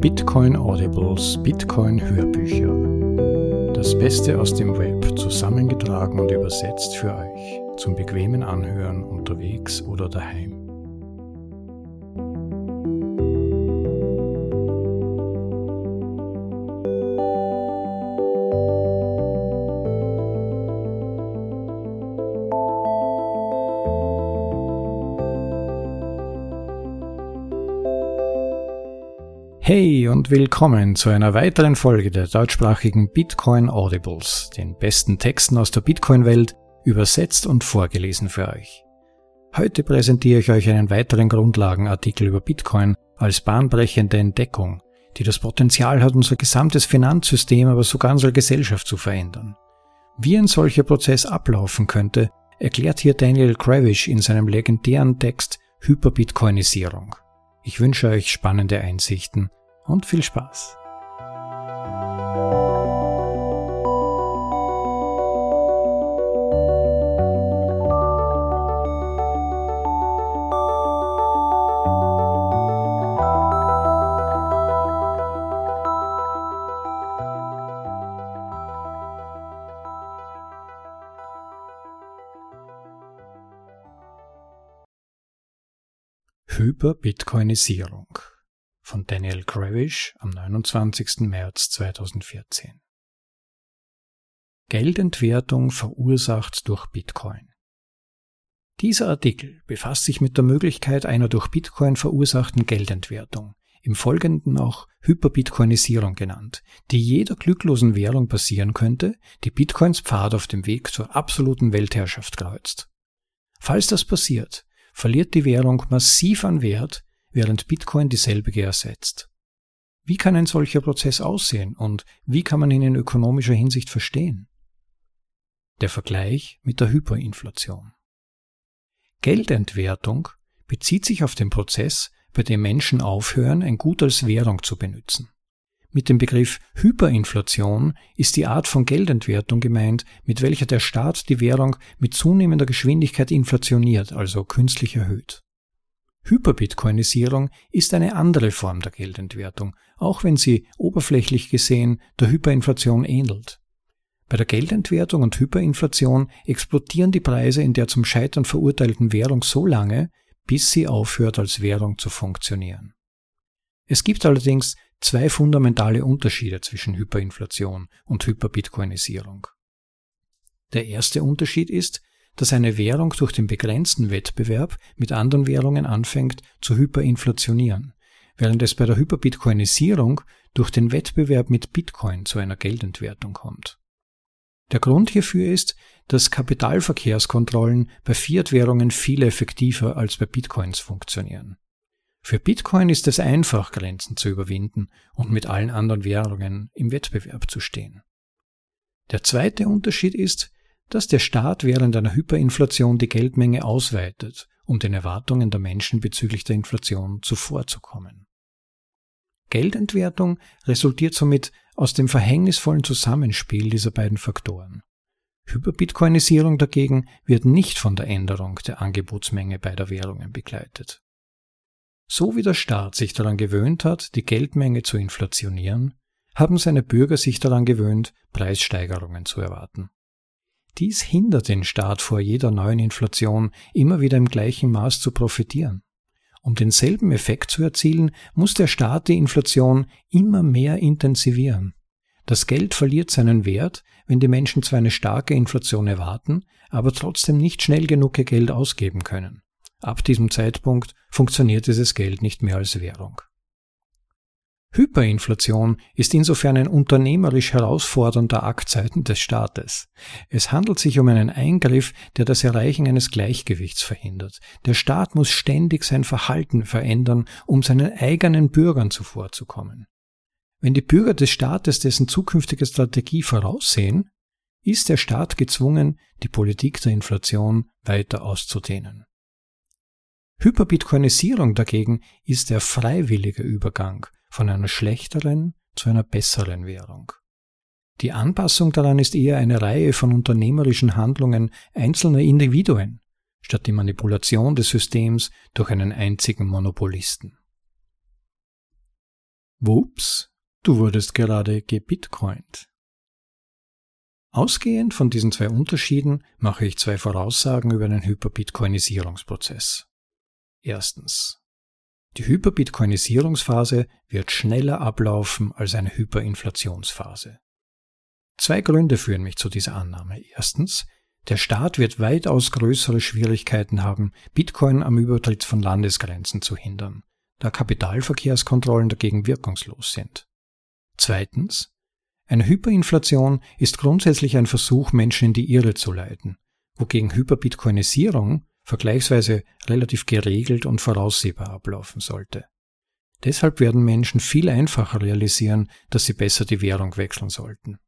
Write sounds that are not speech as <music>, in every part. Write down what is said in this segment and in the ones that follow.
Bitcoin Audibles, Bitcoin Hörbücher. Das Beste aus dem Web zusammengetragen und übersetzt für euch zum bequemen Anhören unterwegs oder daheim. Hey und willkommen zu einer weiteren Folge der deutschsprachigen Bitcoin Audibles, den besten Texten aus der Bitcoin-Welt, übersetzt und vorgelesen für euch. Heute präsentiere ich euch einen weiteren Grundlagenartikel über Bitcoin als bahnbrechende Entdeckung, die das Potenzial hat, unser gesamtes Finanzsystem, aber sogar unsere Gesellschaft zu verändern. Wie ein solcher Prozess ablaufen könnte, erklärt hier Daniel Kravish in seinem legendären Text Hyperbitcoinisierung. Ich wünsche euch spannende Einsichten und viel Spaß. Hyperbitcoinisierung von Daniel Gravish am 29. März 2014. Geldentwertung verursacht durch Bitcoin. Dieser Artikel befasst sich mit der Möglichkeit einer durch Bitcoin verursachten Geldentwertung, im Folgenden auch Hyperbitcoinisierung genannt, die jeder glücklosen Währung passieren könnte, die Bitcoins Pfad auf dem Weg zur absoluten Weltherrschaft kreuzt. Falls das passiert, verliert die Währung massiv an Wert, während Bitcoin dieselbige ersetzt. Wie kann ein solcher Prozess aussehen und wie kann man ihn in ökonomischer Hinsicht verstehen? Der Vergleich mit der Hyperinflation. Geldentwertung bezieht sich auf den Prozess, bei dem Menschen aufhören, ein Gut als Währung zu benutzen. Mit dem Begriff Hyperinflation ist die Art von Geldentwertung gemeint, mit welcher der Staat die Währung mit zunehmender Geschwindigkeit inflationiert, also künstlich erhöht. Hyperbitcoinisierung ist eine andere Form der Geldentwertung, auch wenn sie oberflächlich gesehen der Hyperinflation ähnelt. Bei der Geldentwertung und Hyperinflation explodieren die Preise in der zum Scheitern verurteilten Währung so lange, bis sie aufhört als Währung zu funktionieren. Es gibt allerdings zwei fundamentale Unterschiede zwischen Hyperinflation und Hyperbitcoinisierung. Der erste Unterschied ist, dass eine Währung durch den begrenzten Wettbewerb mit anderen Währungen anfängt zu hyperinflationieren, während es bei der Hyperbitcoinisierung durch den Wettbewerb mit Bitcoin zu einer Geldentwertung kommt. Der Grund hierfür ist, dass Kapitalverkehrskontrollen bei Fiat-Währungen viel effektiver als bei Bitcoins funktionieren. Für Bitcoin ist es einfach, Grenzen zu überwinden und mit allen anderen Währungen im Wettbewerb zu stehen. Der zweite Unterschied ist, dass der Staat während einer Hyperinflation die Geldmenge ausweitet, um den Erwartungen der Menschen bezüglich der Inflation zuvorzukommen. Geldentwertung resultiert somit aus dem verhängnisvollen Zusammenspiel dieser beiden Faktoren. Hyperbitcoinisierung dagegen wird nicht von der Änderung der Angebotsmenge beider Währungen begleitet. So wie der Staat sich daran gewöhnt hat, die Geldmenge zu inflationieren, haben seine Bürger sich daran gewöhnt, Preissteigerungen zu erwarten. Dies hindert den Staat vor jeder neuen Inflation immer wieder im gleichen Maß zu profitieren. Um denselben Effekt zu erzielen, muss der Staat die Inflation immer mehr intensivieren. Das Geld verliert seinen Wert, wenn die Menschen zwar eine starke Inflation erwarten, aber trotzdem nicht schnell genug ihr Geld ausgeben können. Ab diesem Zeitpunkt funktioniert dieses Geld nicht mehr als Währung. Hyperinflation ist insofern ein unternehmerisch herausfordernder Akt seitens des Staates. Es handelt sich um einen Eingriff, der das Erreichen eines Gleichgewichts verhindert. Der Staat muss ständig sein Verhalten verändern, um seinen eigenen Bürgern zuvorzukommen. Wenn die Bürger des Staates dessen zukünftige Strategie voraussehen, ist der Staat gezwungen, die Politik der Inflation weiter auszudehnen. Hyperbitcoinisierung dagegen ist der freiwillige Übergang von einer schlechteren zu einer besseren Währung. Die Anpassung daran ist eher eine Reihe von unternehmerischen Handlungen einzelner Individuen, statt die Manipulation des Systems durch einen einzigen Monopolisten. Wups, du wurdest gerade gebitcoint. Ausgehend von diesen zwei Unterschieden mache ich zwei Voraussagen über einen Hyperbitcoinisierungsprozess. Erstens. Die Hyperbitcoinisierungsphase wird schneller ablaufen als eine Hyperinflationsphase. Zwei Gründe führen mich zu dieser Annahme. Erstens, der Staat wird weitaus größere Schwierigkeiten haben, Bitcoin am Übertritt von Landesgrenzen zu hindern, da Kapitalverkehrskontrollen dagegen wirkungslos sind. Zweitens, eine Hyperinflation ist grundsätzlich ein Versuch, Menschen in die Irre zu leiten, wogegen Hyperbitcoinisierung vergleichsweise relativ geregelt und voraussehbar ablaufen sollte. Deshalb werden Menschen viel einfacher realisieren, dass sie besser die Währung wechseln sollten.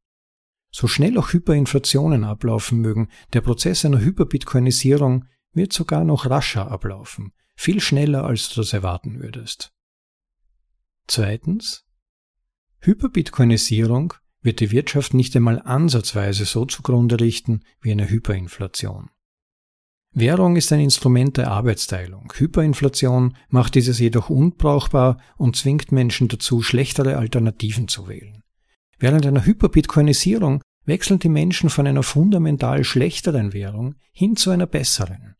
So schnell auch Hyperinflationen ablaufen mögen, der Prozess einer Hyperbitcoinisierung wird sogar noch rascher ablaufen, viel schneller als du das erwarten würdest. Zweitens, Hyperbitcoinisierung wird die Wirtschaft nicht einmal ansatzweise so zugrunde richten wie eine Hyperinflation. Währung ist ein Instrument der Arbeitsteilung. Hyperinflation macht dieses jedoch unbrauchbar und zwingt Menschen dazu, schlechtere Alternativen zu wählen. Während einer Hyperbitcoinisierung wechseln die Menschen von einer fundamental schlechteren Währung hin zu einer besseren.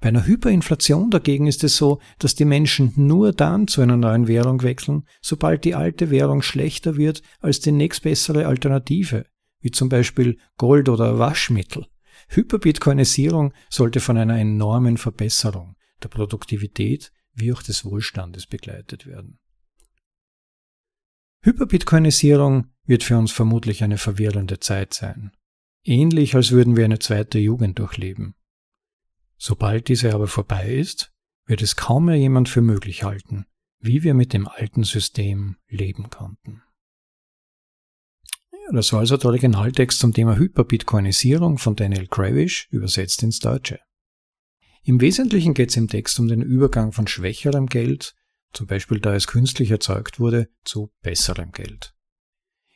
Bei einer Hyperinflation dagegen ist es so, dass die Menschen nur dann zu einer neuen Währung wechseln, sobald die alte Währung schlechter wird als die nächstbessere Alternative, wie zum Beispiel Gold oder Waschmittel. Hyperbitcoinisierung sollte von einer enormen Verbesserung der Produktivität wie auch des Wohlstandes begleitet werden. Hyperbitcoinisierung wird für uns vermutlich eine verwirrende Zeit sein. Ähnlich als würden wir eine zweite Jugend durchleben. Sobald diese aber vorbei ist, wird es kaum mehr jemand für möglich halten, wie wir mit dem alten System leben konnten. Das war also der Originaltext zum Thema Hyperbitcoinisierung von Daniel Kravish, übersetzt ins Deutsche. Im Wesentlichen geht es im Text um den Übergang von schwächerem Geld zum Beispiel da es künstlich erzeugt wurde, zu besserem Geld.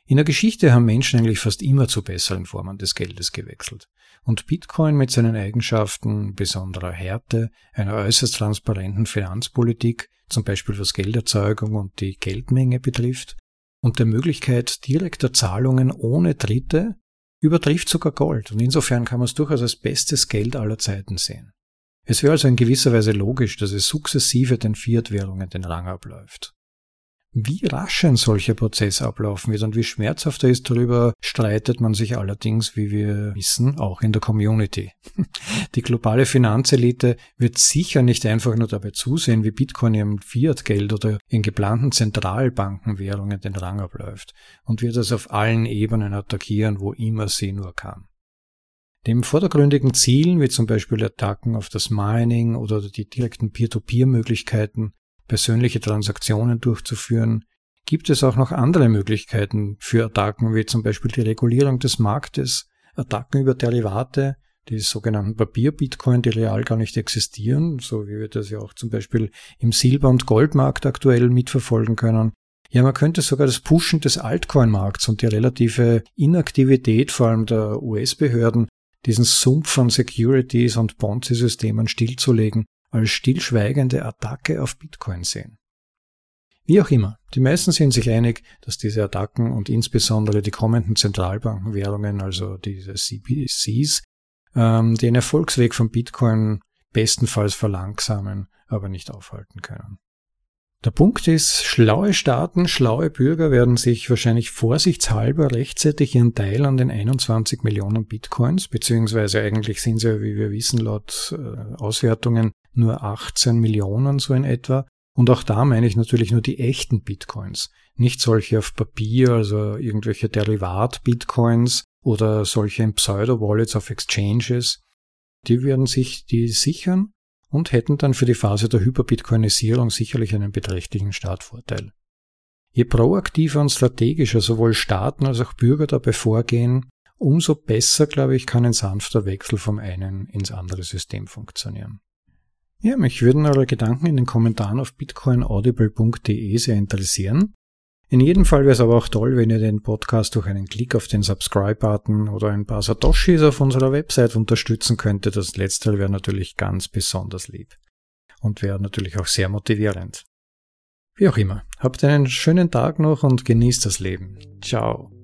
In der Geschichte haben Menschen eigentlich fast immer zu besseren Formen des Geldes gewechselt. Und Bitcoin mit seinen Eigenschaften besonderer Härte, einer äußerst transparenten Finanzpolitik, zum Beispiel was Gelderzeugung und die Geldmenge betrifft, und der Möglichkeit direkter Zahlungen ohne Dritte, übertrifft sogar Gold. Und insofern kann man es durchaus als bestes Geld aller Zeiten sehen. Es wäre also in gewisser Weise logisch, dass es sukzessive den Fiat-Währungen den Rang abläuft. Wie rasch ein solcher Prozess ablaufen wird und wie schmerzhaft er ist, darüber streitet man sich allerdings, wie wir wissen, auch in der Community. <laughs> Die globale Finanzelite wird sicher nicht einfach nur dabei zusehen, wie Bitcoin ihrem Fiat-Geld oder in geplanten Zentralbankenwährungen den Rang abläuft und wird es auf allen Ebenen attackieren, wo immer sie nur kann. Dem vordergründigen Zielen, wie zum Beispiel Attacken auf das Mining oder die direkten Peer-to-Peer-Möglichkeiten, persönliche Transaktionen durchzuführen, gibt es auch noch andere Möglichkeiten für Attacken, wie zum Beispiel die Regulierung des Marktes, Attacken über Derivate, die sogenannten Papier-Bitcoin, die real gar nicht existieren, so wie wir das ja auch zum Beispiel im Silber- und Goldmarkt aktuell mitverfolgen können. Ja, man könnte sogar das Pushen des Altcoin-Markts und die relative Inaktivität vor allem der US-Behörden diesen Sumpf von Securities und Ponzi-Systemen stillzulegen, als stillschweigende Attacke auf Bitcoin sehen. Wie auch immer, die meisten sind sich einig, dass diese Attacken und insbesondere die kommenden Zentralbankenwährungen, also diese CBCs, ähm, den Erfolgsweg von Bitcoin bestenfalls verlangsamen, aber nicht aufhalten können. Der Punkt ist, schlaue Staaten, schlaue Bürger werden sich wahrscheinlich vorsichtshalber rechtzeitig ihren Teil an den 21 Millionen Bitcoins, beziehungsweise eigentlich sind sie, wie wir wissen, laut äh, Auswertungen nur 18 Millionen so in etwa. Und auch da meine ich natürlich nur die echten Bitcoins, nicht solche auf Papier, also irgendwelche Derivat-Bitcoins oder solche in Pseudo-Wallets auf Exchanges. Die werden sich die sichern und hätten dann für die Phase der Hyperbitcoinisierung sicherlich einen beträchtlichen Startvorteil. Je proaktiver und strategischer sowohl Staaten als auch Bürger dabei vorgehen, umso besser, glaube ich, kann ein sanfter Wechsel vom einen ins andere System funktionieren. Ja, mich würden eure Gedanken in den Kommentaren auf bitcoinaudible.de sehr interessieren. In jedem Fall wäre es aber auch toll, wenn ihr den Podcast durch einen Klick auf den Subscribe-Button oder ein paar Satoshis auf unserer Website unterstützen könntet. Das letzte wäre natürlich ganz besonders lieb und wäre natürlich auch sehr motivierend. Wie auch immer, habt einen schönen Tag noch und genießt das Leben. Ciao.